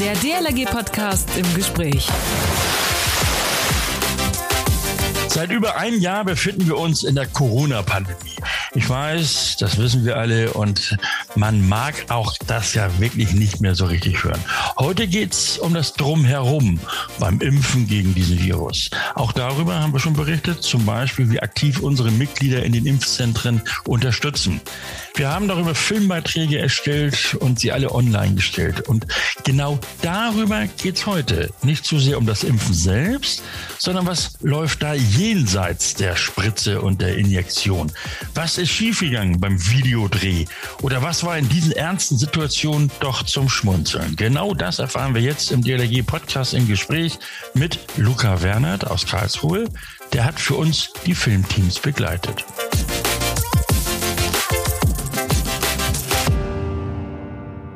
Der DLRG-Podcast im Gespräch. Seit über einem Jahr befinden wir uns in der Corona-Pandemie. Ich weiß, das wissen wir alle und man mag auch das ja wirklich nicht mehr so richtig hören. Heute geht's um das Drumherum beim Impfen gegen diesen Virus. Auch darüber haben wir schon berichtet, zum Beispiel, wie aktiv unsere Mitglieder in den Impfzentren unterstützen. Wir haben darüber Filmbeiträge erstellt und sie alle online gestellt. Und genau darüber geht's heute. Nicht so sehr um das Impfen selbst, sondern was läuft da jenseits der Spritze und der Injektion? Was ist schiefgegangen beim Videodreh? Oder was war in diesen ernsten Situationen doch zum Schmunzeln? Genau das erfahren wir jetzt im DLRG Podcast im Gespräch mit Luca Wernert aus Karlsruhe. Der hat für uns die Filmteams begleitet.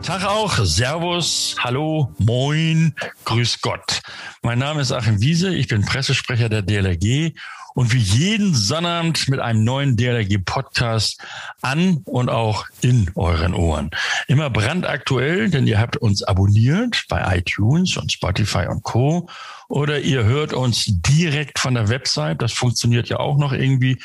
Tag auch, Servus, Hallo, Moin, Grüß Gott. Mein Name ist Achim Wiese, ich bin Pressesprecher der DLRG und wie jeden Sonnabend mit einem neuen DLRG-Podcast an und auch in euren Ohren. Immer brandaktuell, denn ihr habt uns abonniert bei iTunes und Spotify und Co. Oder ihr hört uns direkt von der Website, das funktioniert ja auch noch irgendwie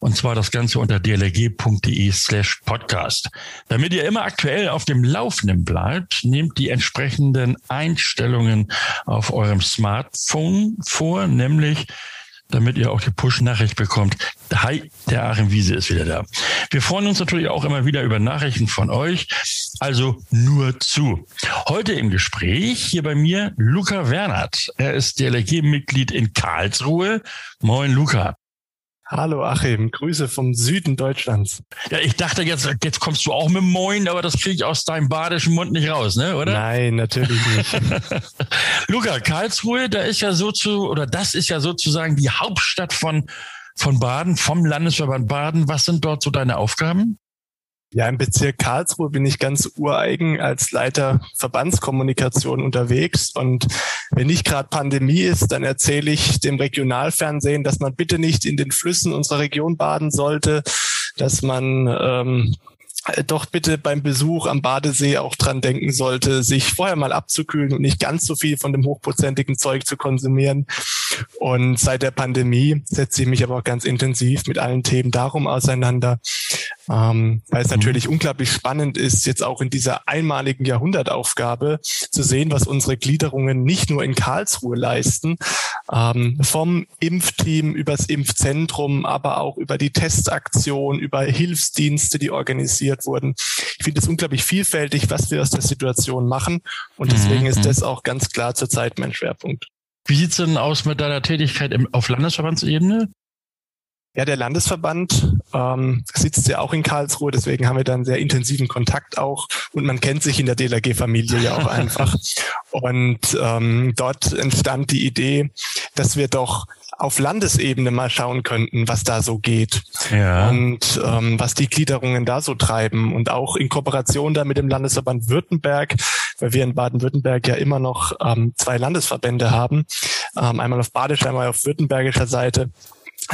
und zwar das Ganze unter dlg.de slash podcast. Damit ihr immer aktuell auf dem Laufenden bleibt, nehmt die entsprechenden Einstellungen auf eurem Smartphone vor, nämlich damit ihr auch die Push-Nachricht bekommt. Hi, der Achim Wiese ist wieder da. Wir freuen uns natürlich auch immer wieder über Nachrichten von euch. Also nur zu. Heute im Gespräch hier bei mir Luca Wernert. Er ist DLRG-Mitglied in Karlsruhe. Moin, Luca. Hallo Achim, Grüße vom Süden Deutschlands. Ja, ich dachte jetzt, jetzt kommst du auch mit Moin, aber das kriege ich aus deinem badischen Mund nicht raus, ne, oder? Nein, natürlich nicht. Luca, Karlsruhe, da ist ja so zu, oder das ist ja sozusagen die Hauptstadt von, von Baden, vom Landesverband Baden. Was sind dort so deine Aufgaben? Ja, im Bezirk Karlsruhe bin ich ganz ureigen als Leiter Verbandskommunikation unterwegs. Und wenn nicht gerade Pandemie ist, dann erzähle ich dem Regionalfernsehen, dass man bitte nicht in den Flüssen unserer Region baden sollte, dass man ähm, doch bitte beim Besuch am Badesee auch dran denken sollte, sich vorher mal abzukühlen und nicht ganz so viel von dem hochprozentigen Zeug zu konsumieren. Und seit der Pandemie setze ich mich aber auch ganz intensiv mit allen Themen darum auseinander, ähm, weil es mhm. natürlich unglaublich spannend ist, jetzt auch in dieser einmaligen Jahrhundertaufgabe zu sehen, was unsere Gliederungen nicht nur in Karlsruhe leisten, ähm, vom Impfteam übers Impfzentrum, aber auch über die Testaktion, über Hilfsdienste, die organisiert wurden. Ich finde es unglaublich vielfältig, was wir aus der Situation machen und deswegen mhm. ist das auch ganz klar zurzeit mein Schwerpunkt. Wie sieht's denn aus mit deiner Tätigkeit im, auf Landesverbandsebene? Ja, der Landesverband ähm, sitzt ja auch in Karlsruhe, deswegen haben wir da einen sehr intensiven Kontakt auch und man kennt sich in der DLRG-Familie ja auch einfach. Und ähm, dort entstand die Idee, dass wir doch auf Landesebene mal schauen könnten, was da so geht ja. und ähm, was die Gliederungen da so treiben und auch in Kooperation da mit dem Landesverband Württemberg, weil wir in Baden-Württemberg ja immer noch ähm, zwei Landesverbände haben, ähm, einmal auf badischer, einmal auf württembergischer Seite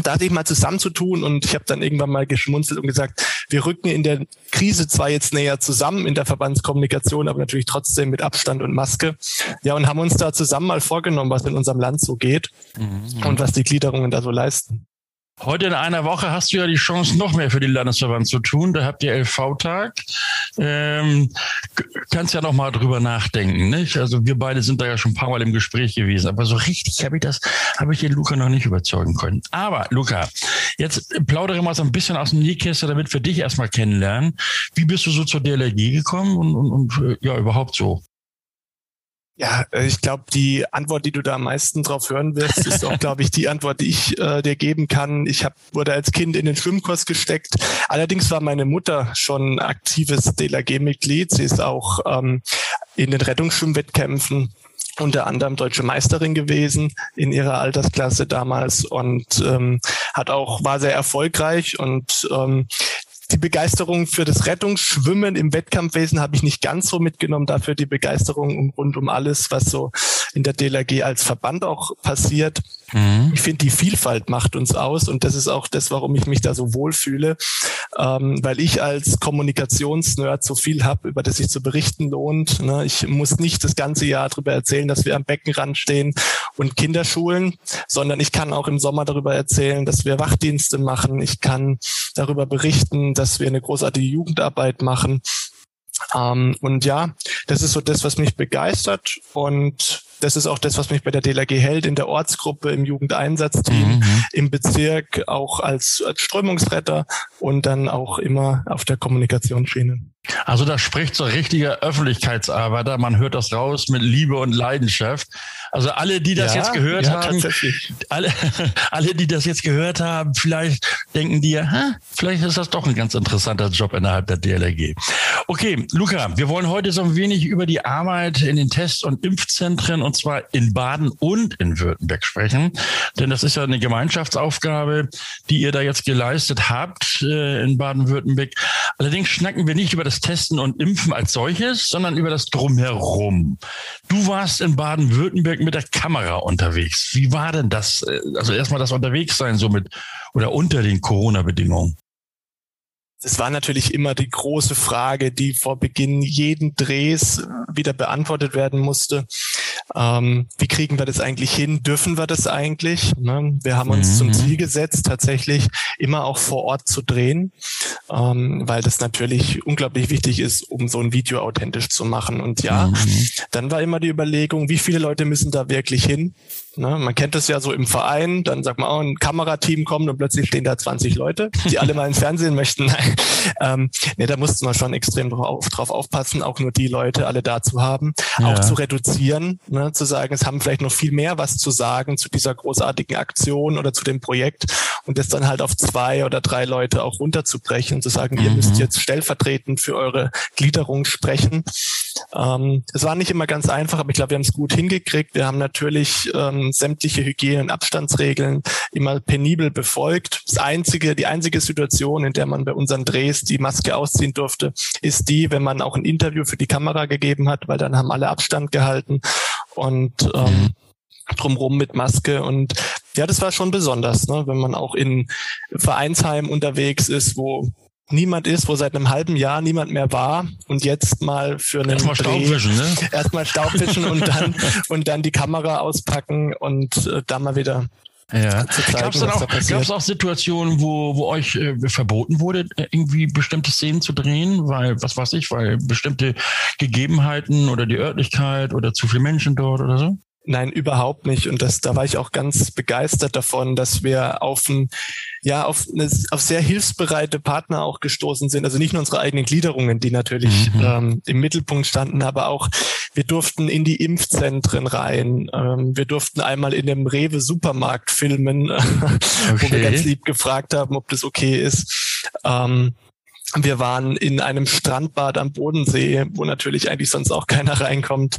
da sich mal zusammenzutun und ich habe dann irgendwann mal geschmunzelt und gesagt, wir rücken in der Krise zwar jetzt näher zusammen in der Verbandskommunikation, aber natürlich trotzdem mit Abstand und Maske. Ja, und haben uns da zusammen mal vorgenommen, was in unserem Land so geht mhm. und was die Gliederungen da so leisten. Heute in einer Woche hast du ja die Chance, noch mehr für den Landesverband zu tun. Da habt ihr LV-Tag. Ähm, kannst ja noch mal drüber nachdenken. Nicht? Also wir beide sind da ja schon ein paar Mal im Gespräch gewesen. Aber so richtig habe ich das, habe ich den Luca noch nicht überzeugen können. Aber Luca, jetzt plaudere mal so ein bisschen aus dem Nähkästchen, damit wir dich erstmal kennenlernen. Wie bist du so zur DLRG gekommen und, und, und ja, überhaupt so? Ja, äh, ich glaube, die Antwort, die du da am meisten drauf hören wirst, ist auch, glaube ich, die Antwort, die ich äh, dir geben kann. Ich hab, wurde als Kind in den Schwimmkurs gesteckt. Allerdings war meine Mutter schon aktives DLRG-Mitglied. Sie ist auch ähm, in den Rettungsschwimmwettkämpfen unter anderem deutsche Meisterin gewesen in ihrer Altersklasse damals und ähm, hat auch war sehr erfolgreich und ähm, die Begeisterung für das Rettungsschwimmen im Wettkampfwesen habe ich nicht ganz so mitgenommen. Dafür die Begeisterung rund um alles, was so in der DLRG als Verband auch passiert. Mhm. Ich finde, die Vielfalt macht uns aus und das ist auch das, warum ich mich da so wohlfühle, ähm, weil ich als Kommunikationsnerd so viel habe, über das sich zu berichten lohnt. Ne? Ich muss nicht das ganze Jahr darüber erzählen, dass wir am Beckenrand stehen und Kinderschulen, sondern ich kann auch im Sommer darüber erzählen, dass wir Wachdienste machen. Ich kann darüber berichten, dass wir eine großartige Jugendarbeit machen. Ähm, und ja, das ist so das, was mich begeistert und das ist auch das, was mich bei der DLRG hält, in der Ortsgruppe, im Jugendeinsatzteam, mhm. im Bezirk, auch als, als Strömungsretter und dann auch immer auf der Kommunikationsschiene. Also da spricht so richtiger Öffentlichkeitsarbeiter. Man hört das raus mit Liebe und Leidenschaft. Also alle, die das ja, jetzt gehört ja, haben, alle, alle, die das jetzt gehört haben, vielleicht denken die, Hä, vielleicht ist das doch ein ganz interessanter Job innerhalb der DLRG. Okay, Luca, wir wollen heute so ein wenig über die Arbeit in den Test- und Impfzentren und zwar in Baden und in Württemberg sprechen. Denn das ist ja eine Gemeinschaftsaufgabe, die ihr da jetzt geleistet habt äh, in Baden-Württemberg. Allerdings schnacken wir nicht über das Testen und Impfen als solches, sondern über das Drumherum. Du warst in Baden-Württemberg mit der Kamera unterwegs. Wie war denn das? Äh, also erstmal das Unterwegssein so mit oder unter den Corona-Bedingungen. Es war natürlich immer die große Frage, die vor Beginn jeden Drehs wieder beantwortet werden musste. Ähm, wie kriegen wir das eigentlich hin? Dürfen wir das eigentlich? Ne? Wir haben uns mhm. zum Ziel gesetzt, tatsächlich immer auch vor Ort zu drehen, ähm, weil das natürlich unglaublich wichtig ist, um so ein Video authentisch zu machen. Und ja, mhm. dann war immer die Überlegung, wie viele Leute müssen da wirklich hin? Ne? Man kennt das ja so im Verein, dann sagt man, oh, ein Kamerateam kommt und plötzlich stehen da 20 Leute, die alle mal ins Fernsehen möchten. ähm, nee, da musste man schon extrem drauf, drauf aufpassen, auch nur die Leute alle da zu haben, ja. auch zu reduzieren, ne? zu sagen, es haben vielleicht noch viel mehr was zu sagen zu dieser großartigen Aktion oder zu dem Projekt und das dann halt auf zwei oder drei Leute auch runterzubrechen und zu sagen, mhm. ihr müsst jetzt stellvertretend für eure Gliederung sprechen. Ähm, es war nicht immer ganz einfach, aber ich glaube, wir haben es gut hingekriegt. Wir haben natürlich ähm, sämtliche Hygiene- und Abstandsregeln immer penibel befolgt. Das einzige, die einzige Situation, in der man bei unseren Drehs die Maske ausziehen durfte, ist die, wenn man auch ein Interview für die Kamera gegeben hat, weil dann haben alle Abstand gehalten und ähm, drumrum mit Maske und ja, das war schon besonders, ne? wenn man auch in Vereinsheim unterwegs ist, wo niemand ist, wo seit einem halben Jahr niemand mehr war und jetzt mal für einen erstmal Staubwischen, ne? Erstmal Staubwischen und dann und dann die Kamera auspacken und äh, da mal wieder ja. Gab es auch, gab's auch Situationen, wo, wo euch äh, verboten wurde, irgendwie bestimmte Szenen zu drehen, weil, was weiß ich, weil bestimmte Gegebenheiten oder die Örtlichkeit oder zu viele Menschen dort oder so? Nein, überhaupt nicht. Und das, da war ich auch ganz begeistert davon, dass wir auf ein, ja, auf, eine, auf sehr hilfsbereite Partner auch gestoßen sind. Also nicht nur unsere eigenen Gliederungen, die natürlich mhm. ähm, im Mittelpunkt standen, aber auch wir durften in die Impfzentren rein. Ähm, wir durften einmal in dem Rewe Supermarkt filmen, okay. wo wir ganz lieb gefragt haben, ob das okay ist. Ähm, wir waren in einem Strandbad am Bodensee, wo natürlich eigentlich sonst auch keiner reinkommt,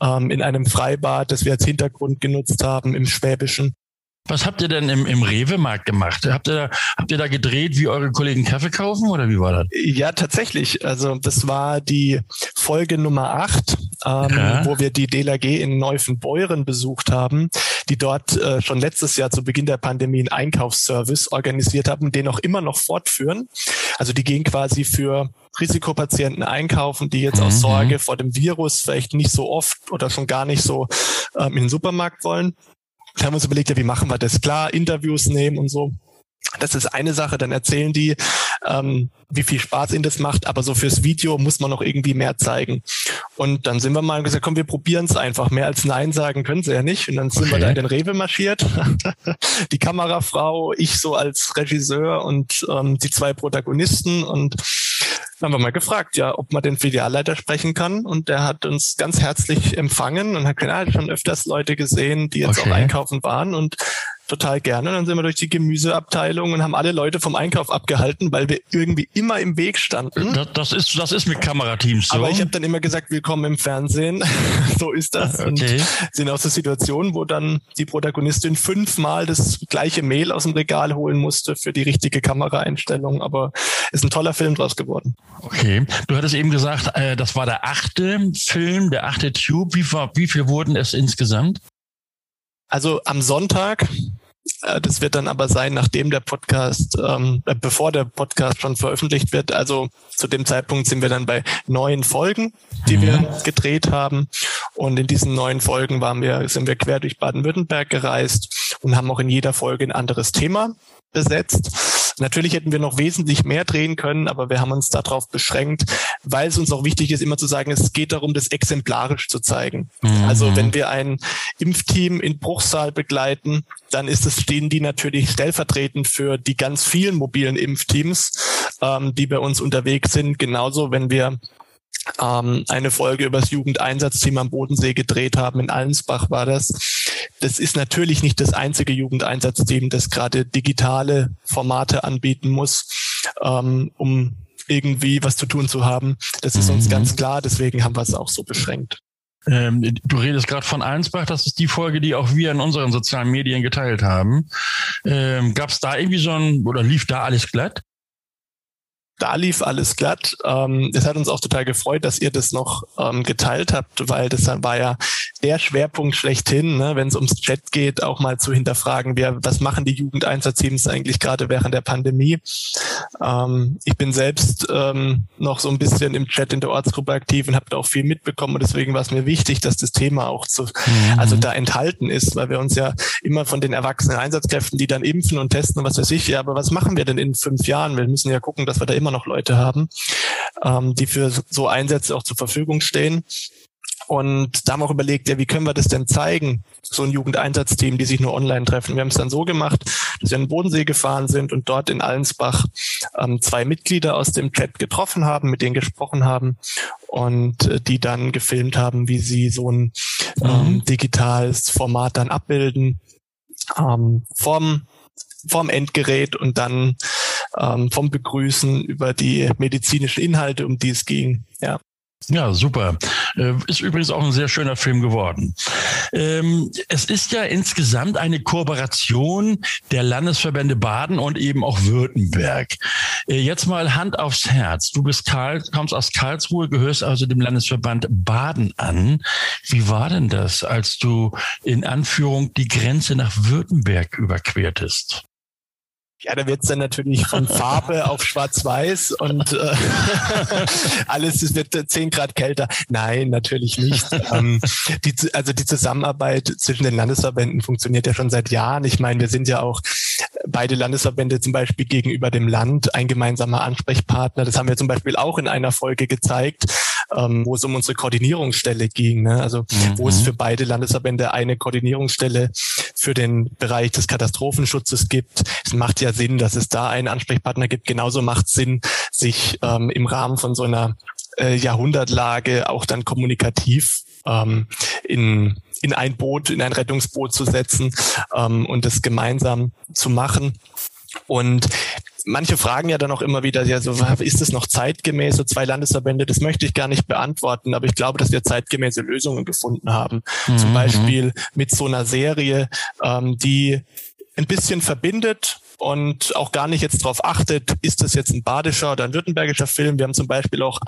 ähm, in einem Freibad, das wir als Hintergrund genutzt haben im Schwäbischen. Was habt ihr denn im, im Rewe-Markt gemacht? Habt ihr, da, habt ihr da gedreht, wie eure Kollegen Kaffee kaufen oder wie war das? Ja, tatsächlich. Also das war die Folge Nummer acht, ähm, ja. wo wir die DLRG in Neufenbeuren besucht haben, die dort äh, schon letztes Jahr zu Beginn der Pandemie einen Einkaufsservice organisiert haben, den auch immer noch fortführen. Also die gehen quasi für Risikopatienten einkaufen, die jetzt aus mhm. Sorge vor dem Virus vielleicht nicht so oft oder schon gar nicht so ähm, in den Supermarkt wollen. Haben uns überlegt, ja, wie machen wir das? Klar, Interviews nehmen und so. Das ist eine Sache, dann erzählen die, ähm, wie viel Spaß ihnen das macht, aber so fürs Video muss man noch irgendwie mehr zeigen. Und dann sind wir mal gesagt, komm, wir probieren es einfach. Mehr als Nein sagen können sie ja nicht. Und dann sind okay. wir da in den Rewe marschiert. die Kamerafrau, ich so als Regisseur und ähm, die zwei Protagonisten und dann haben wir mal gefragt, ja, ob man den Filialleiter sprechen kann. Und der hat uns ganz herzlich empfangen und hat gesagt, schon öfters Leute gesehen, die jetzt okay. auch einkaufen waren. Und total gerne. Dann sind wir durch die Gemüseabteilung und haben alle Leute vom Einkauf abgehalten, weil wir irgendwie immer im Weg standen. Das, das ist, das ist mit Kamerateams so. Aber ich habe dann immer gesagt, willkommen im Fernsehen. so ist das. Okay. Und sind aus der Situation, wo dann die Protagonistin fünfmal das gleiche Mehl aus dem Regal holen musste für die richtige Kameraeinstellung. Aber ist ein toller Film draus geworden. Okay. Du hattest eben gesagt, äh, das war der achte Film, der achte Tube. Wie, wie viel wurden es insgesamt? Also am Sonntag, äh, das wird dann aber sein, nachdem der Podcast, ähm, äh, bevor der Podcast schon veröffentlicht wird. Also zu dem Zeitpunkt sind wir dann bei neun Folgen, die mhm. wir gedreht haben. Und in diesen neun Folgen waren wir, sind wir quer durch Baden-Württemberg gereist und haben auch in jeder Folge ein anderes Thema besetzt. Natürlich hätten wir noch wesentlich mehr drehen können, aber wir haben uns darauf beschränkt, weil es uns auch wichtig ist, immer zu sagen, es geht darum, das exemplarisch zu zeigen. Mhm. Also wenn wir ein Impfteam in Bruchsal begleiten, dann ist es, stehen die natürlich stellvertretend für die ganz vielen mobilen Impfteams, ähm, die bei uns unterwegs sind. Genauso, wenn wir ähm, eine Folge über das Jugendeinsatzteam am Bodensee gedreht haben. In Allensbach war das. Das ist natürlich nicht das einzige Jugendeinsatzteam, das gerade digitale Formate anbieten muss, ähm, um irgendwie was zu tun zu haben. Das ist uns mhm. ganz klar, deswegen haben wir es auch so beschränkt. Ähm, du redest gerade von Allensbach, das ist die Folge, die auch wir in unseren sozialen Medien geteilt haben. Ähm, Gab es da irgendwie so ein, oder lief da alles glatt? da lief alles glatt. Ähm, es hat uns auch total gefreut, dass ihr das noch ähm, geteilt habt, weil das war ja der Schwerpunkt schlechthin, ne, wenn es ums Chat geht, auch mal zu hinterfragen, wer, was machen die Jugendeinsatzteams eigentlich gerade während der Pandemie. Ähm, ich bin selbst ähm, noch so ein bisschen im Chat in der Ortsgruppe aktiv und habe da auch viel mitbekommen und deswegen war es mir wichtig, dass das Thema auch zu, mhm. also da enthalten ist, weil wir uns ja immer von den erwachsenen Einsatzkräften, die dann impfen und testen und was weiß ich, ja, aber was machen wir denn in fünf Jahren? Wir müssen ja gucken, dass wir da immer noch Leute haben, ähm, die für so Einsätze auch zur Verfügung stehen. Und da haben wir auch überlegt, ja, wie können wir das denn zeigen? So ein Jugendeinsatzteam, die sich nur online treffen. Wir haben es dann so gemacht, dass wir in den Bodensee gefahren sind und dort in Allensbach ähm, zwei Mitglieder aus dem Chat getroffen haben, mit denen gesprochen haben und äh, die dann gefilmt haben, wie sie so ein ähm, mhm. digitales Format dann abbilden. Ähm, vom vom Endgerät und dann ähm, vom Begrüßen über die medizinischen Inhalte, um die es ging. Ja. Ja, super. Äh, ist übrigens auch ein sehr schöner Film geworden. Ähm, es ist ja insgesamt eine Kooperation der Landesverbände Baden und eben auch Württemberg. Äh, jetzt mal Hand aufs Herz. Du bist Karl, kommst aus Karlsruhe, gehörst also dem Landesverband Baden an. Wie war denn das, als du in Anführung die Grenze nach Württemberg überquertest? Ja, da wird's dann natürlich von Farbe auf Schwarz-Weiß und äh, alles es wird zehn Grad kälter. Nein, natürlich nicht. ähm, die, also die Zusammenarbeit zwischen den Landesverbänden funktioniert ja schon seit Jahren. Ich meine, wir sind ja auch beide Landesverbände zum Beispiel gegenüber dem Land ein gemeinsamer Ansprechpartner. Das haben wir zum Beispiel auch in einer Folge gezeigt, ähm, wo es um unsere Koordinierungsstelle ging. Ne? Also mhm. wo es mhm. für beide Landesverbände eine Koordinierungsstelle für den Bereich des Katastrophenschutzes gibt. Es macht ja Sinn, dass es da einen Ansprechpartner gibt. Genauso macht es Sinn, sich ähm, im Rahmen von so einer äh, Jahrhundertlage auch dann kommunikativ ähm, in in ein Boot, in ein Rettungsboot zu setzen ähm, und das gemeinsam zu machen. Und manche fragen ja dann auch immer wieder, ja, so, ist es noch zeitgemäß, so zwei Landesverbände? Das möchte ich gar nicht beantworten, aber ich glaube, dass wir zeitgemäße Lösungen gefunden haben. Mhm. Zum Beispiel mit so einer Serie, ähm, die ein bisschen verbindet und auch gar nicht jetzt darauf achtet, ist das jetzt ein badischer oder ein württembergischer Film. Wir haben zum Beispiel auch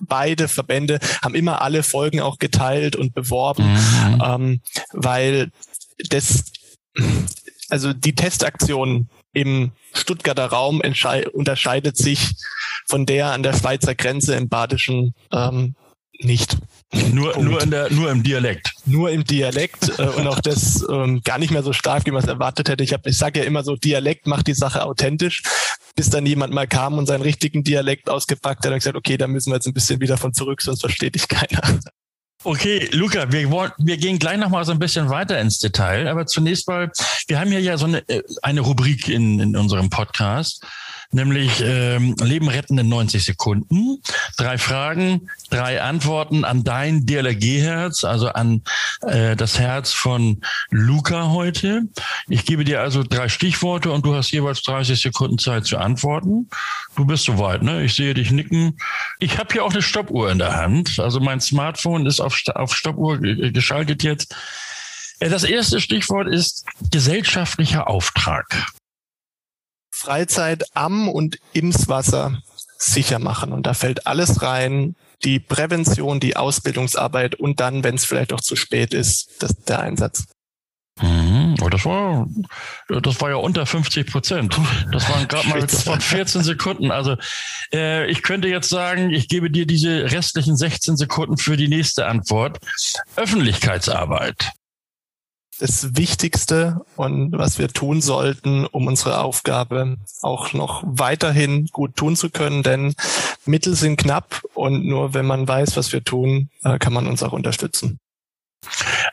beide Verbände, haben immer alle Folgen auch geteilt und beworben, mhm. ähm, weil das, also die Testaktion im Stuttgarter Raum unterscheidet sich von der an der Schweizer Grenze im Badischen ähm, nicht. Nur, nur, in der, nur im Dialekt. Nur im Dialekt äh, und auch das ähm, gar nicht mehr so stark, wie man es erwartet hätte. Ich, hab, ich sage ja immer so, Dialekt macht die Sache authentisch, bis dann jemand mal kam und seinen richtigen Dialekt ausgepackt hat und gesagt, okay, da müssen wir jetzt ein bisschen wieder von zurück, sonst versteht dich keiner. Okay, Luca, wir, wollen, wir gehen gleich nochmal so ein bisschen weiter ins Detail, aber zunächst mal, wir haben hier ja so eine, äh, eine Rubrik in, in unserem Podcast, nämlich ähm, Leben retten in 90 Sekunden. Drei Fragen, drei Antworten an dein DLRG-Herz, also an äh, das Herz von Luca heute. Ich gebe dir also drei Stichworte und du hast jeweils 30 Sekunden Zeit zu antworten. Du bist soweit, ne? Ich sehe dich nicken. Ich habe hier auch eine Stoppuhr in der Hand. Also mein Smartphone ist auf, auf Stoppuhr geschaltet jetzt. Äh, das erste Stichwort ist gesellschaftlicher Auftrag. Freizeit am und ims Wasser sicher machen. Und da fällt alles rein. Die Prävention, die Ausbildungsarbeit und dann, wenn es vielleicht auch zu spät ist, das, der Einsatz. Mhm. Das war, das war ja unter 50 Prozent. Das waren gerade mal, das waren 14 Sekunden. Also äh, ich könnte jetzt sagen, ich gebe dir diese restlichen 16 Sekunden für die nächste Antwort. Öffentlichkeitsarbeit das Wichtigste und was wir tun sollten, um unsere Aufgabe auch noch weiterhin gut tun zu können. Denn Mittel sind knapp und nur wenn man weiß, was wir tun, äh, kann man uns auch unterstützen.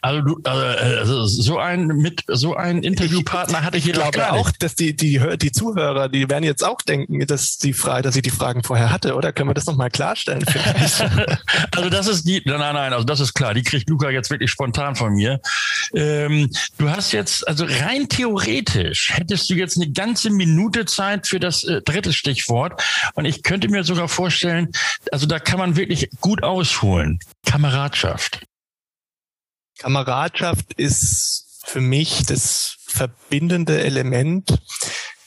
Also, du, also so ein mit so ein Interviewpartner hatte ich hier glaube gar nicht. auch, dass die die die Zuhörer, die werden jetzt auch denken, dass die Frage, dass ich die Fragen vorher hatte, oder können wir das nochmal klarstellen? also das ist die, nein, nein, also das ist klar. Die kriegt Luca jetzt wirklich spontan von mir. Ähm, du hast jetzt also rein theoretisch hättest du jetzt eine ganze Minute Zeit für das äh, dritte Stichwort und ich könnte mir sogar vorstellen, also da kann man wirklich gut ausholen. Kameradschaft. Kameradschaft ist für mich das verbindende Element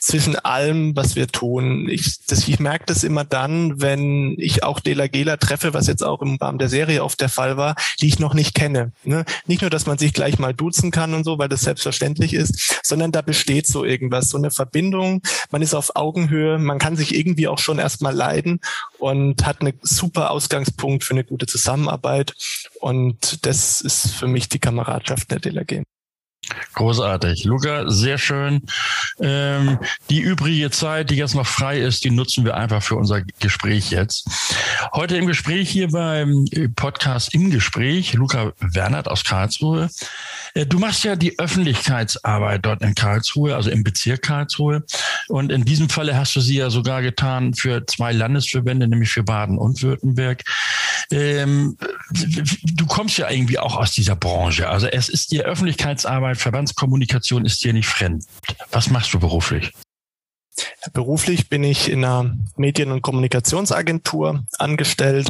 zwischen allem, was wir tun. Ich, das, ich merke das immer dann, wenn ich auch Dela Gela treffe, was jetzt auch im Rahmen der Serie oft der Fall war, die ich noch nicht kenne. Ne? Nicht nur, dass man sich gleich mal duzen kann und so, weil das selbstverständlich ist, sondern da besteht so irgendwas, so eine Verbindung. Man ist auf Augenhöhe, man kann sich irgendwie auch schon erstmal leiden und hat einen super Ausgangspunkt für eine gute Zusammenarbeit. Und das ist für mich die Kameradschaft der DLRG. Großartig. Luca, sehr schön. Ähm, die übrige Zeit, die jetzt noch frei ist, die nutzen wir einfach für unser Gespräch jetzt. Heute im Gespräch hier beim Podcast im Gespräch, Luca Wernert aus Karlsruhe. Äh, du machst ja die Öffentlichkeitsarbeit dort in Karlsruhe, also im Bezirk Karlsruhe. Und in diesem Falle hast du sie ja sogar getan für zwei Landesverbände, nämlich für Baden und Württemberg. Ähm, du kommst ja irgendwie auch aus dieser Branche. Also es ist die Öffentlichkeitsarbeit, Verbandskommunikation ist dir nicht fremd. Was machst du beruflich? Beruflich bin ich in einer Medien- und Kommunikationsagentur angestellt.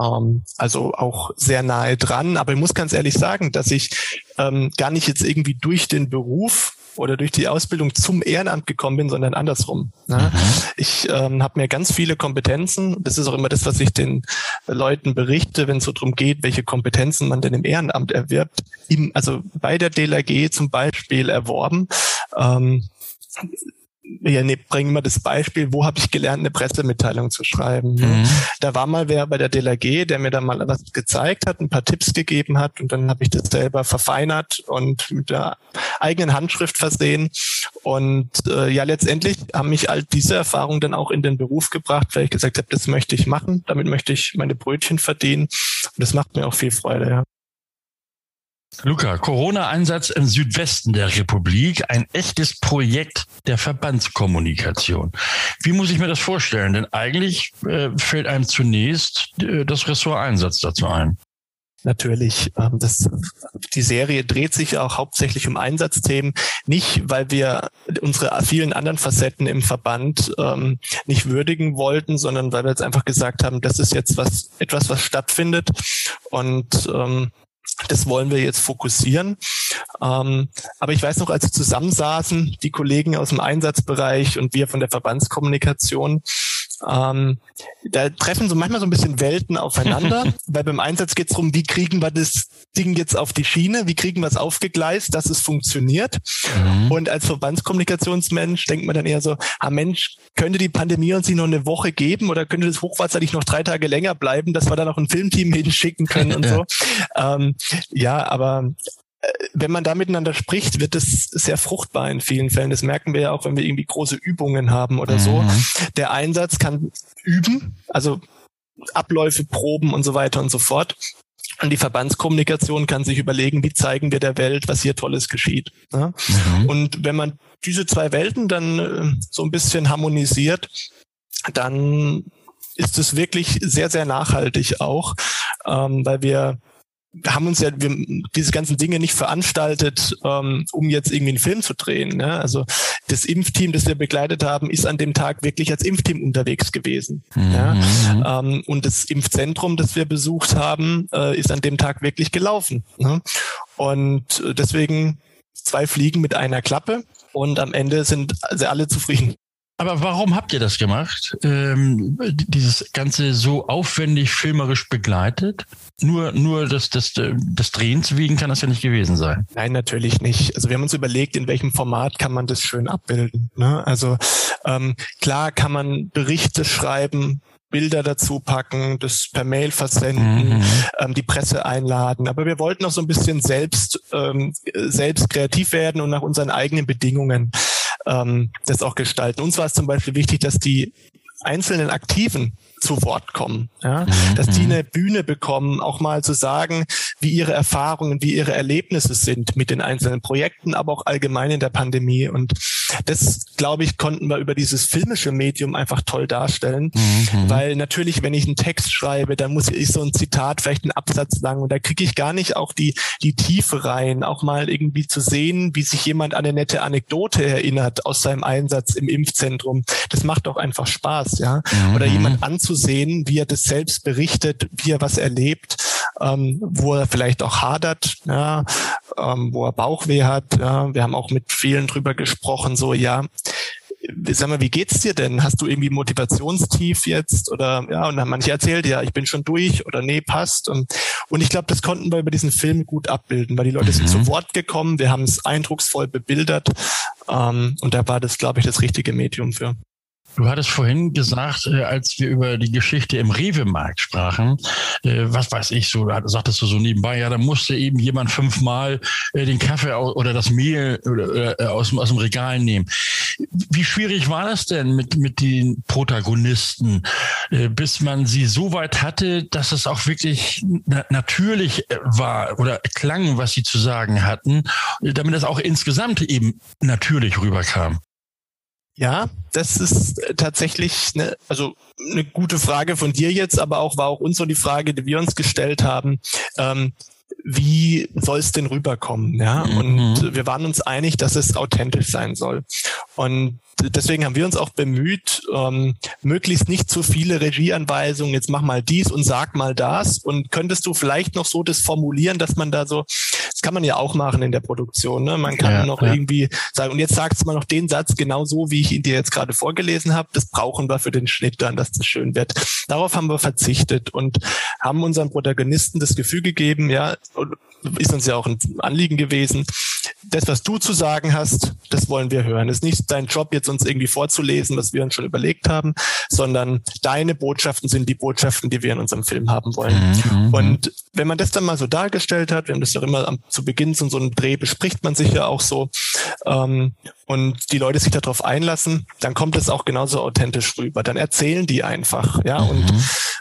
Ähm, also auch sehr nahe dran. Aber ich muss ganz ehrlich sagen, dass ich ähm, gar nicht jetzt irgendwie durch den Beruf oder durch die Ausbildung zum Ehrenamt gekommen bin, sondern andersrum. Ne? Mhm. Ich ähm, habe mir ganz viele Kompetenzen. Das ist auch immer das, was ich den Leuten berichte, wenn es so darum geht, welche Kompetenzen man denn im Ehrenamt erwirbt. Im, also bei der DLRG zum Beispiel erworben. Ähm, ja, ne, bringen wir das Beispiel, wo habe ich gelernt, eine Pressemitteilung zu schreiben. Ne? Mhm. Da war mal wer bei der DLRG, der mir da mal was gezeigt hat, ein paar Tipps gegeben hat und dann habe ich das selber verfeinert und mit der eigenen Handschrift versehen. Und äh, ja, letztendlich haben mich all diese Erfahrungen dann auch in den Beruf gebracht, weil ich gesagt habe, das möchte ich machen, damit möchte ich meine Brötchen verdienen. Und das macht mir auch viel Freude, ja. Luca, Corona-Einsatz im Südwesten der Republik, ein echtes Projekt der Verbandskommunikation. Wie muss ich mir das vorstellen? Denn eigentlich äh, fällt einem zunächst äh, das Ressort Einsatz dazu ein. Natürlich. Ähm, das, die Serie dreht sich auch hauptsächlich um Einsatzthemen. Nicht, weil wir unsere vielen anderen Facetten im Verband ähm, nicht würdigen wollten, sondern weil wir jetzt einfach gesagt haben, das ist jetzt was, etwas, was stattfindet. Und ähm, das wollen wir jetzt fokussieren. Ähm, aber ich weiß noch, als wir zusammensaßen, die Kollegen aus dem Einsatzbereich und wir von der Verbandskommunikation, ähm, da treffen so manchmal so ein bisschen Welten aufeinander, weil beim Einsatz geht es darum, wie kriegen wir das Ding jetzt auf die Schiene, wie kriegen wir es aufgegleist, dass es funktioniert. Mhm. Und als Verbandskommunikationsmensch denkt man dann eher so, ah Mensch, könnte die Pandemie uns nicht noch eine Woche geben oder könnte das Hochwasser nicht noch drei Tage länger bleiben, dass wir da noch ein Filmteam hinschicken können und so. Ähm, ja, aber wenn man da miteinander spricht, wird es sehr fruchtbar in vielen Fällen. Das merken wir ja auch, wenn wir irgendwie große Übungen haben oder so. Mhm. Der Einsatz kann üben, also Abläufe, Proben und so weiter und so fort. Und die Verbandskommunikation kann sich überlegen, wie zeigen wir der Welt, was hier Tolles geschieht. Ja? Mhm. Und wenn man diese zwei Welten dann äh, so ein bisschen harmonisiert, dann ist es wirklich sehr, sehr nachhaltig auch, ähm, weil wir haben uns ja wir, diese ganzen Dinge nicht veranstaltet, ähm, um jetzt irgendwie einen Film zu drehen. Ne? Also das Impfteam, das wir begleitet haben, ist an dem Tag wirklich als Impfteam unterwegs gewesen. Mhm. Ja? Ähm, und das Impfzentrum, das wir besucht haben, äh, ist an dem Tag wirklich gelaufen. Ne? Und äh, deswegen zwei Fliegen mit einer Klappe und am Ende sind sie alle zufrieden. Aber warum habt ihr das gemacht? Ähm, dieses Ganze so aufwendig filmerisch begleitet? Nur, nur das, das, das Drehens wegen kann das ja nicht gewesen sein. Nein, natürlich nicht. Also wir haben uns überlegt, in welchem Format kann man das schön abbilden. Ne? Also ähm, klar kann man Berichte schreiben, Bilder dazu packen, das per Mail versenden, mhm. ähm, die Presse einladen. Aber wir wollten auch so ein bisschen selbst, ähm, selbst kreativ werden und nach unseren eigenen Bedingungen ähm, das auch gestalten. Uns war es zum Beispiel wichtig, dass die einzelnen Aktiven zu Wort kommen, ja? Mhm. dass die mhm. eine Bühne bekommen, auch mal zu sagen, wie ihre Erfahrungen, wie ihre Erlebnisse sind mit den einzelnen Projekten, aber auch allgemein in der Pandemie. Und das, glaube ich, konnten wir über dieses filmische Medium einfach toll darstellen, mhm. weil natürlich, wenn ich einen Text schreibe, dann muss ich so ein Zitat, vielleicht einen Absatz lang, und da kriege ich gar nicht auch die, die Tiefe rein, auch mal irgendwie zu sehen, wie sich jemand an eine nette Anekdote erinnert aus seinem Einsatz im Impfzentrum. Das macht doch einfach Spaß, ja. Mhm. Oder jemand anzusehen, wie er das selbst berichtet, wie er was erlebt, ähm, wo er vielleicht auch hadert, ja, ähm, wo er Bauchweh hat. Ja. Wir haben auch mit vielen drüber gesprochen, so ja, sag mal, wie geht's dir denn? Hast du irgendwie Motivationstief jetzt? Oder ja, und dann manche erzählt, ja, ich bin schon durch oder nee, passt. Und, und ich glaube, das konnten wir über diesen Film gut abbilden, weil die Leute mhm. sind zu Wort gekommen, wir haben es eindrucksvoll bebildert. Ähm, und da war das, glaube ich, das richtige Medium für. Du hattest vorhin gesagt, äh, als wir über die Geschichte im Rewe-Markt sprachen, äh, was weiß ich, so sagtest du so nebenbei, ja, da musste eben jemand fünfmal äh, den Kaffee oder das Mehl aus, dem Regal nehmen. Wie schwierig war das denn mit, mit den Protagonisten, bis man sie so weit hatte, dass es auch wirklich na natürlich war oder klang, was sie zu sagen hatten, damit es auch insgesamt eben natürlich rüberkam? Ja, das ist tatsächlich eine, also eine gute Frage von dir jetzt, aber auch war auch uns so die Frage, die wir uns gestellt haben. Ähm, wie soll es denn rüberkommen? Ja, mhm. und wir waren uns einig, dass es authentisch sein soll. Und deswegen haben wir uns auch bemüht, ähm, möglichst nicht zu viele Regieanweisungen, jetzt mach mal dies und sag mal das. Und könntest du vielleicht noch so das formulieren, dass man da so, das kann man ja auch machen in der Produktion, ne? Man kann ja, noch ja. irgendwie sagen, und jetzt sagst du mal noch den Satz genau so, wie ich ihn dir jetzt gerade vorgelesen habe. Das brauchen wir für den Schnitt dann, dass das schön wird. Darauf haben wir verzichtet und haben unseren Protagonisten das Gefühl gegeben, ja, ist uns ja auch ein Anliegen gewesen. Das, was du zu sagen hast, das wollen wir hören. Es ist nicht dein Job, jetzt uns irgendwie vorzulesen, was wir uns schon überlegt haben, sondern deine Botschaften sind die Botschaften, die wir in unserem Film haben wollen. Mhm. mhm. Und wenn man das dann mal so dargestellt hat, wir haben das ja immer am, zu Beginn von so einem Dreh bespricht man sich ja auch so, ähm, und die Leute sich darauf einlassen, dann kommt es auch genauso authentisch rüber. Dann erzählen die einfach, ja, mhm. und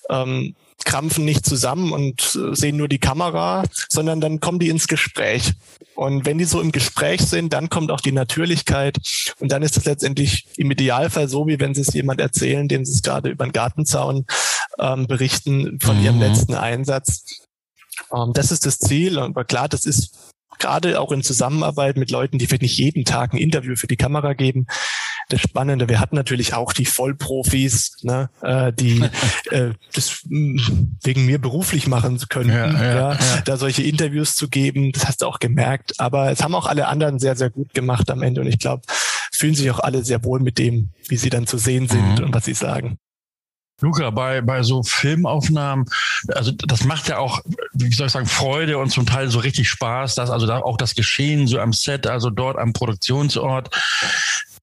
ähm, krampfen nicht zusammen und äh, sehen nur die Kamera, sondern dann kommen die ins Gespräch. Und wenn die so im Gespräch sind, dann kommt auch die Natürlichkeit. Und dann ist es letztendlich im Idealfall so, wie wenn sie es jemand erzählen, dem sie es gerade über den Gartenzaun ähm, berichten von mhm. ihrem letzten Einsatz. Ähm, das ist das Ziel. Aber klar, das ist gerade auch in Zusammenarbeit mit Leuten, die vielleicht nicht jeden Tag ein Interview für die Kamera geben, das Spannende. Wir hatten natürlich auch die Vollprofis, ne, äh, die äh, das hm, wegen mir beruflich machen könnten, ja, ja, ja, ja, da solche Interviews zu geben. Das hast du auch gemerkt. Aber es haben auch alle anderen sehr, sehr gut gemacht am Ende. Und ich glaube, fühlen sich auch alle sehr wohl mit dem, wie sie dann zu sehen sind mhm. und was sie sagen. Luca, bei, bei so Filmaufnahmen, also das macht ja auch, wie soll ich sagen, Freude und zum Teil so richtig Spaß, dass also da auch das Geschehen so am Set, also dort am Produktionsort.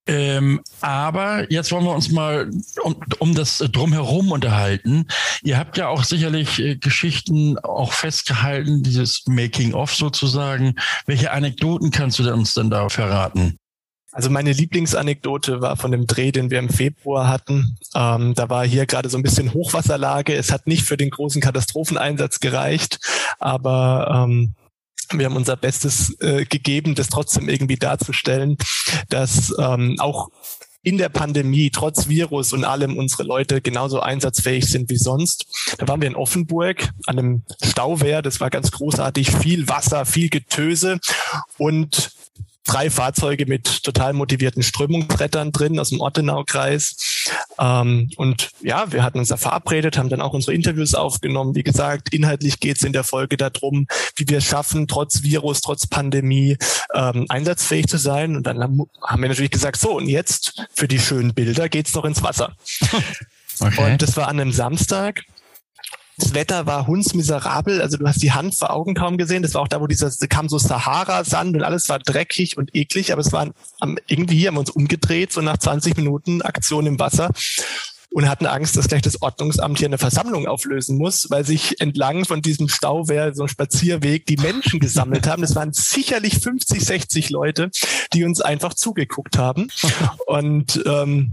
Ähm, aber jetzt wollen wir uns mal um, um das drumherum unterhalten. Ihr habt ja auch sicherlich äh, Geschichten auch festgehalten, dieses Making-of sozusagen. Welche Anekdoten kannst du uns denn da verraten? Also meine Lieblingsanekdote war von dem Dreh, den wir im Februar hatten. Ähm, da war hier gerade so ein bisschen Hochwasserlage. Es hat nicht für den großen Katastropheneinsatz gereicht, aber ähm, wir haben unser Bestes äh, gegeben, das trotzdem irgendwie darzustellen, dass ähm, auch in der Pandemie trotz Virus und allem unsere Leute genauso einsatzfähig sind wie sonst. Da waren wir in Offenburg an einem Stauwehr. Das war ganz großartig. Viel Wasser, viel Getöse und drei Fahrzeuge mit total motivierten Strömungsbrettern drin aus dem Ortenaukreis. Ähm, und ja, wir hatten uns da verabredet, haben dann auch unsere Interviews aufgenommen. Wie gesagt, inhaltlich geht es in der Folge darum, wie wir es schaffen, trotz Virus, trotz Pandemie ähm, einsatzfähig zu sein. Und dann haben wir natürlich gesagt, so, und jetzt für die schönen Bilder geht's noch ins Wasser. Okay. Und das war an einem Samstag. Das Wetter war hundsmiserabel, also du hast die Hand vor Augen kaum gesehen. Das war auch da, wo dieser, da kam so Sahara-Sand und alles war dreckig und eklig, aber es war irgendwie haben wir uns umgedreht, so nach 20 Minuten Aktion im Wasser und hatten Angst, dass gleich das Ordnungsamt hier eine Versammlung auflösen muss, weil sich entlang von diesem Stauwehr, so ein Spazierweg, die Menschen gesammelt haben. Das waren sicherlich 50, 60 Leute, die uns einfach zugeguckt haben. Und ähm,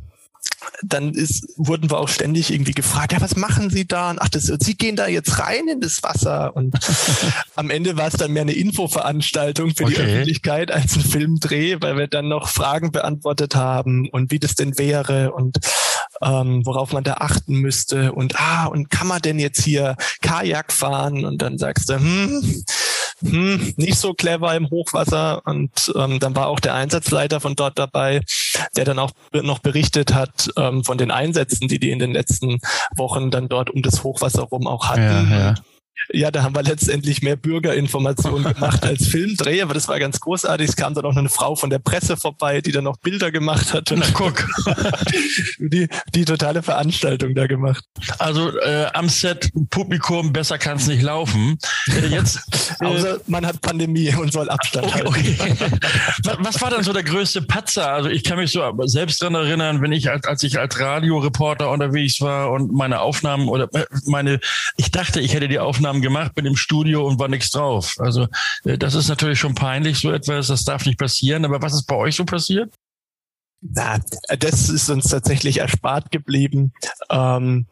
dann ist, wurden wir auch ständig irgendwie gefragt, ja, was machen Sie da? Und ach, das, Sie gehen da jetzt rein in das Wasser. Und am Ende war es dann mehr eine Infoveranstaltung für okay. die Öffentlichkeit als ein Filmdreh, weil wir dann noch Fragen beantwortet haben und wie das denn wäre und ähm, worauf man da achten müsste. Und ah, und kann man denn jetzt hier Kajak fahren? Und dann sagst du, hm, hm, nicht so clever im Hochwasser. Und ähm, dann war auch der Einsatzleiter von dort dabei, der dann auch noch berichtet hat ähm, von den Einsätzen, die die in den letzten Wochen dann dort um das Hochwasser rum auch hatten. Ja, ja. Ja, da haben wir letztendlich mehr Bürgerinformationen gemacht als Filmdreh, aber das war ganz großartig. Es kam dann auch eine Frau von der Presse vorbei, die dann noch Bilder gemacht hat. Na guck. die, die totale Veranstaltung da gemacht. Also äh, am Set Publikum, besser kann es nicht laufen. Äh, jetzt, äh, Außer man hat Pandemie und soll Abstand okay, halten. Okay. Was war dann so der größte Patzer? Also ich kann mich so selbst dran erinnern, wenn ich als, als ich als Radioreporter unterwegs war und meine Aufnahmen oder äh, meine, ich dachte, ich hätte die Aufnahmen Aufnahmen gemacht, bin im Studio und war nichts drauf. Also äh, das ist natürlich schon peinlich, so etwas, das darf nicht passieren. Aber was ist bei euch so passiert? Na, das ist uns tatsächlich erspart geblieben. Ähm,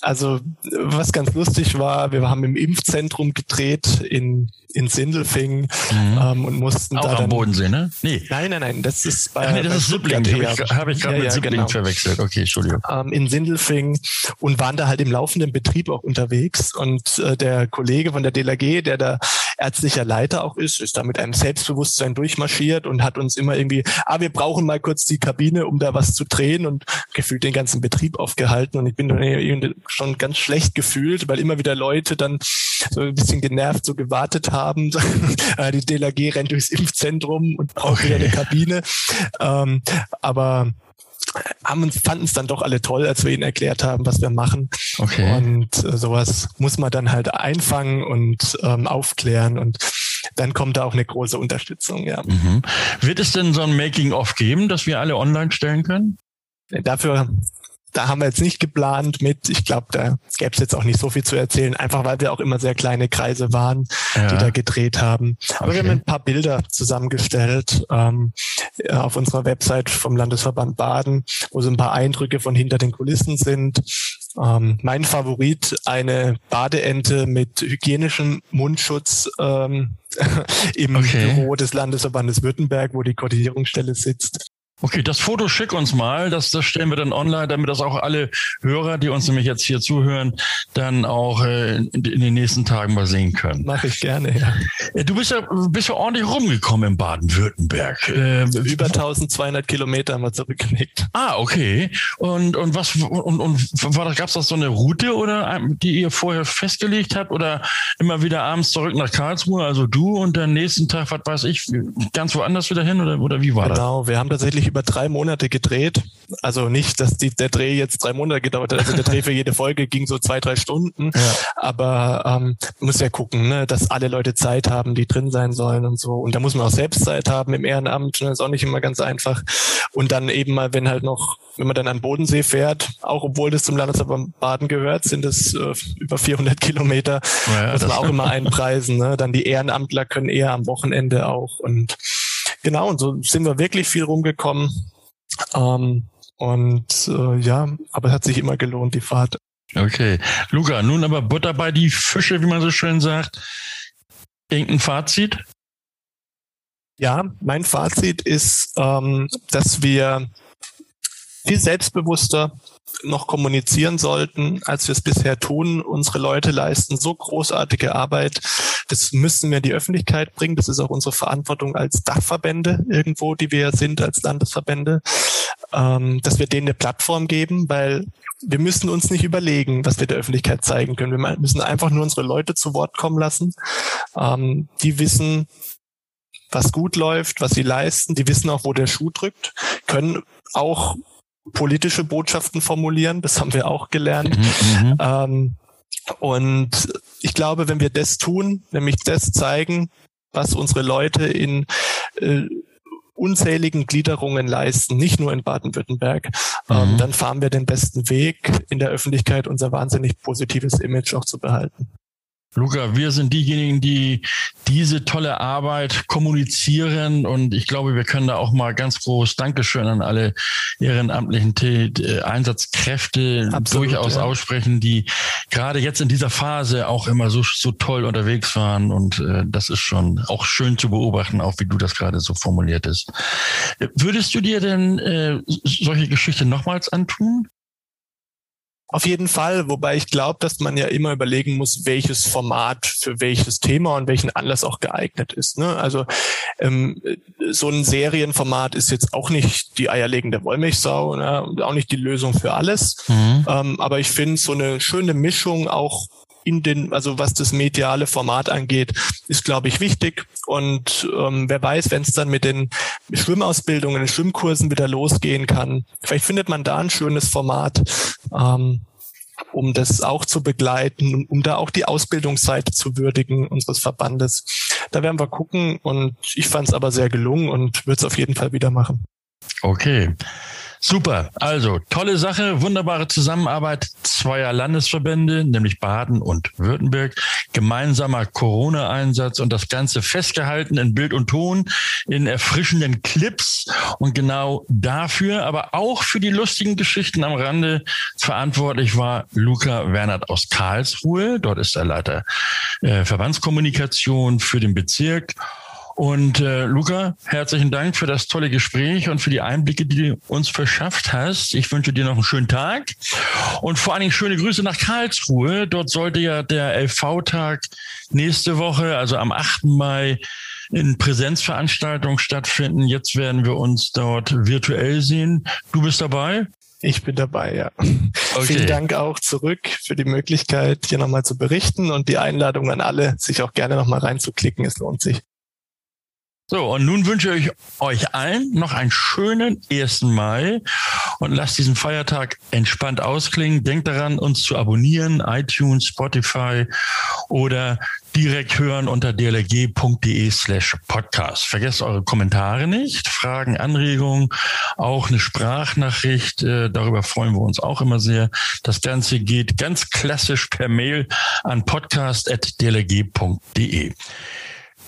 also was ganz lustig war, wir haben im Impfzentrum gedreht in in Sindelfingen mhm. ähm, und mussten Auch da am Bodensee, ne? Nee. Nein, nein, nein, das ist bei, Ach nee, das bei ist Stuttgart. Habe ich, hab ich gerade ja, mit ja, genau. verwechselt. Okay, Entschuldigung. Ähm, in Sindelfingen und waren da halt im laufenden Betrieb auch unterwegs und äh, der Kollege von der DLRG, der da ärztlicher Leiter auch ist, ist da mit einem Selbstbewusstsein durchmarschiert und hat uns immer irgendwie, ah, wir brauchen mal kurz die Kabine, um da was zu drehen und gefühlt den ganzen Betrieb aufgehalten und ich bin dann schon ganz schlecht gefühlt, weil immer wieder Leute dann so ein bisschen genervt so gewartet haben. Äh, die DLRG rennt durchs Impfzentrum und braucht okay. wieder eine Kabine. Ähm, aber haben uns, fanden es dann doch alle toll, als wir ihnen erklärt haben, was wir machen. Okay. Und äh, sowas muss man dann halt einfangen und ähm, aufklären und dann kommt da auch eine große Unterstützung, ja. Mhm. Wird es denn so ein Making-of geben, das wir alle online stellen können? Dafür da haben wir jetzt nicht geplant mit. Ich glaube, da gäbe es jetzt auch nicht so viel zu erzählen, einfach weil wir auch immer sehr kleine Kreise waren, ja. die da gedreht haben. Aber okay. wir haben ein paar Bilder zusammengestellt ähm, auf unserer Website vom Landesverband Baden, wo so ein paar Eindrücke von hinter den Kulissen sind. Ähm, mein Favorit, eine Badeente mit hygienischem Mundschutz ähm, im okay. Büro des Landesverbandes Württemberg, wo die Koordinierungsstelle sitzt. Okay, das Foto schick uns mal. Das, das stellen wir dann online, damit das auch alle Hörer, die uns nämlich jetzt hier zuhören, dann auch äh, in, den nächsten Tagen mal sehen können. Mache ich gerne, ja. Äh, du bist ja, bist ja ordentlich rumgekommen in Baden-Württemberg. Äh, Über 1200 Kilometer haben wir zurückgelegt. Ah, okay. Und, und was, und, und war das, gab's das so eine Route oder, die ihr vorher festgelegt habt oder immer wieder abends zurück nach Karlsruhe, also du und dann nächsten Tag, was weiß ich, ganz woanders wieder hin oder, oder wie war genau, das? Genau, wir haben tatsächlich über drei Monate gedreht. Also nicht, dass die, der Dreh jetzt drei Monate gedauert hat. Also der Dreh für jede Folge ging so zwei, drei Stunden. Ja. Aber ähm, muss ja gucken, ne, dass alle Leute Zeit haben, die drin sein sollen und so. Und da muss man auch selbst Zeit haben im Ehrenamt. Ne, ist auch nicht immer ganz einfach. Und dann eben mal, wenn halt noch, wenn man dann an Bodensee fährt, auch obwohl das zum Landesverband Baden gehört, sind es äh, über 400 Kilometer. Ja, muss man auch immer einpreisen. Ne? Dann die Ehrenamtler können eher am Wochenende auch und Genau, und so sind wir wirklich viel rumgekommen. Ähm, und äh, ja, aber es hat sich immer gelohnt, die Fahrt. Okay. Luca, nun aber Butter bei die Fische, wie man so schön sagt. Irgendein Fazit? Ja, mein Fazit ist, ähm, dass wir viel selbstbewusster noch kommunizieren sollten, als wir es bisher tun. Unsere Leute leisten so großartige Arbeit. Das müssen wir in die Öffentlichkeit bringen. Das ist auch unsere Verantwortung als Dachverbände irgendwo, die wir sind als Landesverbände, ähm, dass wir denen eine Plattform geben, weil wir müssen uns nicht überlegen, was wir der Öffentlichkeit zeigen können. Wir müssen einfach nur unsere Leute zu Wort kommen lassen. Ähm, die wissen, was gut läuft, was sie leisten. Die wissen auch, wo der Schuh drückt, können auch politische Botschaften formulieren. Das haben wir auch gelernt. Mhm, mhm, ähm, und ich glaube, wenn wir das tun, nämlich das zeigen, was unsere Leute in äh, unzähligen Gliederungen leisten, nicht nur in Baden-Württemberg, ähm, mhm. dann fahren wir den besten Weg, in der Öffentlichkeit unser wahnsinnig positives Image auch zu behalten. Luca, wir sind diejenigen, die diese tolle Arbeit kommunizieren und ich glaube, wir können da auch mal ganz groß Dankeschön an alle ehrenamtlichen äh, Einsatzkräfte Absolut, durchaus ja. aussprechen, die gerade jetzt in dieser Phase auch immer so, so toll unterwegs waren und äh, das ist schon auch schön zu beobachten, auch wie du das gerade so formuliert hast. Würdest du dir denn äh, solche Geschichten nochmals antun? Auf jeden Fall, wobei ich glaube, dass man ja immer überlegen muss, welches Format für welches Thema und welchen Anlass auch geeignet ist. Ne? Also ähm, so ein Serienformat ist jetzt auch nicht die eierlegende Wollmilchsau ne? und auch nicht die Lösung für alles. Mhm. Ähm, aber ich finde so eine schöne Mischung auch in den, also was das mediale Format angeht, ist, glaube ich, wichtig. Und ähm, wer weiß, wenn es dann mit den Schwimmausbildungen, den Schwimmkursen wieder losgehen kann, vielleicht findet man da ein schönes Format. Ähm, um das auch zu begleiten, um da auch die Ausbildungsseite zu würdigen unseres Verbandes. Da werden wir gucken und ich fand es aber sehr gelungen und würde es auf jeden Fall wieder machen. Okay. Super. Also, tolle Sache, wunderbare Zusammenarbeit zweier Landesverbände, nämlich Baden und Württemberg. Gemeinsamer Corona-Einsatz und das Ganze festgehalten in Bild und Ton, in erfrischenden Clips. Und genau dafür, aber auch für die lustigen Geschichten am Rande verantwortlich war Luca Wernert aus Karlsruhe. Dort ist er Leiter äh, Verbandskommunikation für den Bezirk. Und äh, Luca, herzlichen Dank für das tolle Gespräch und für die Einblicke, die du uns verschafft hast. Ich wünsche dir noch einen schönen Tag und vor allen Dingen schöne Grüße nach Karlsruhe. Dort sollte ja der LV-Tag nächste Woche, also am 8. Mai, in Präsenzveranstaltung stattfinden. Jetzt werden wir uns dort virtuell sehen. Du bist dabei? Ich bin dabei, ja. Okay. Vielen Dank auch zurück für die Möglichkeit, hier nochmal zu berichten und die Einladung an alle, sich auch gerne nochmal reinzuklicken. Es lohnt sich. So, und nun wünsche ich euch allen noch einen schönen 1. Mai und lasst diesen Feiertag entspannt ausklingen. Denkt daran, uns zu abonnieren, iTunes, Spotify oder direkt hören unter dlg.de slash podcast. Vergesst eure Kommentare nicht, Fragen, Anregungen, auch eine Sprachnachricht. Äh, darüber freuen wir uns auch immer sehr. Das Ganze geht ganz klassisch per Mail an podcast.dlg.de.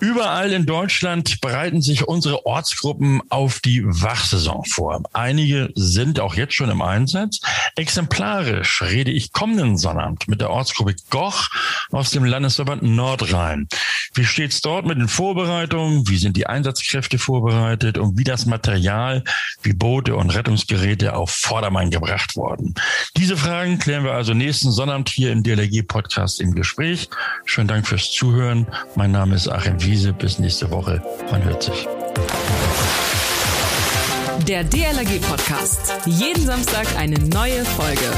Überall in Deutschland bereiten sich unsere Ortsgruppen auf die Wachsaison vor. Einige sind auch jetzt schon im Einsatz. Exemplarisch rede ich kommenden Sonnabend mit der Ortsgruppe Goch aus dem Landesverband Nordrhein. Wie steht's dort mit den Vorbereitungen? Wie sind die Einsatzkräfte vorbereitet und wie das Material wie Boote und Rettungsgeräte auf Vordermann gebracht worden? Diese Fragen klären wir also nächsten Sonnabend hier im DLG Podcast im Gespräch. Schönen Dank fürs Zuhören. Mein Name ist Achim Wies. Wiese. Bis nächste Woche. Man hört sich. Der DLRG Podcast. Jeden Samstag eine neue Folge.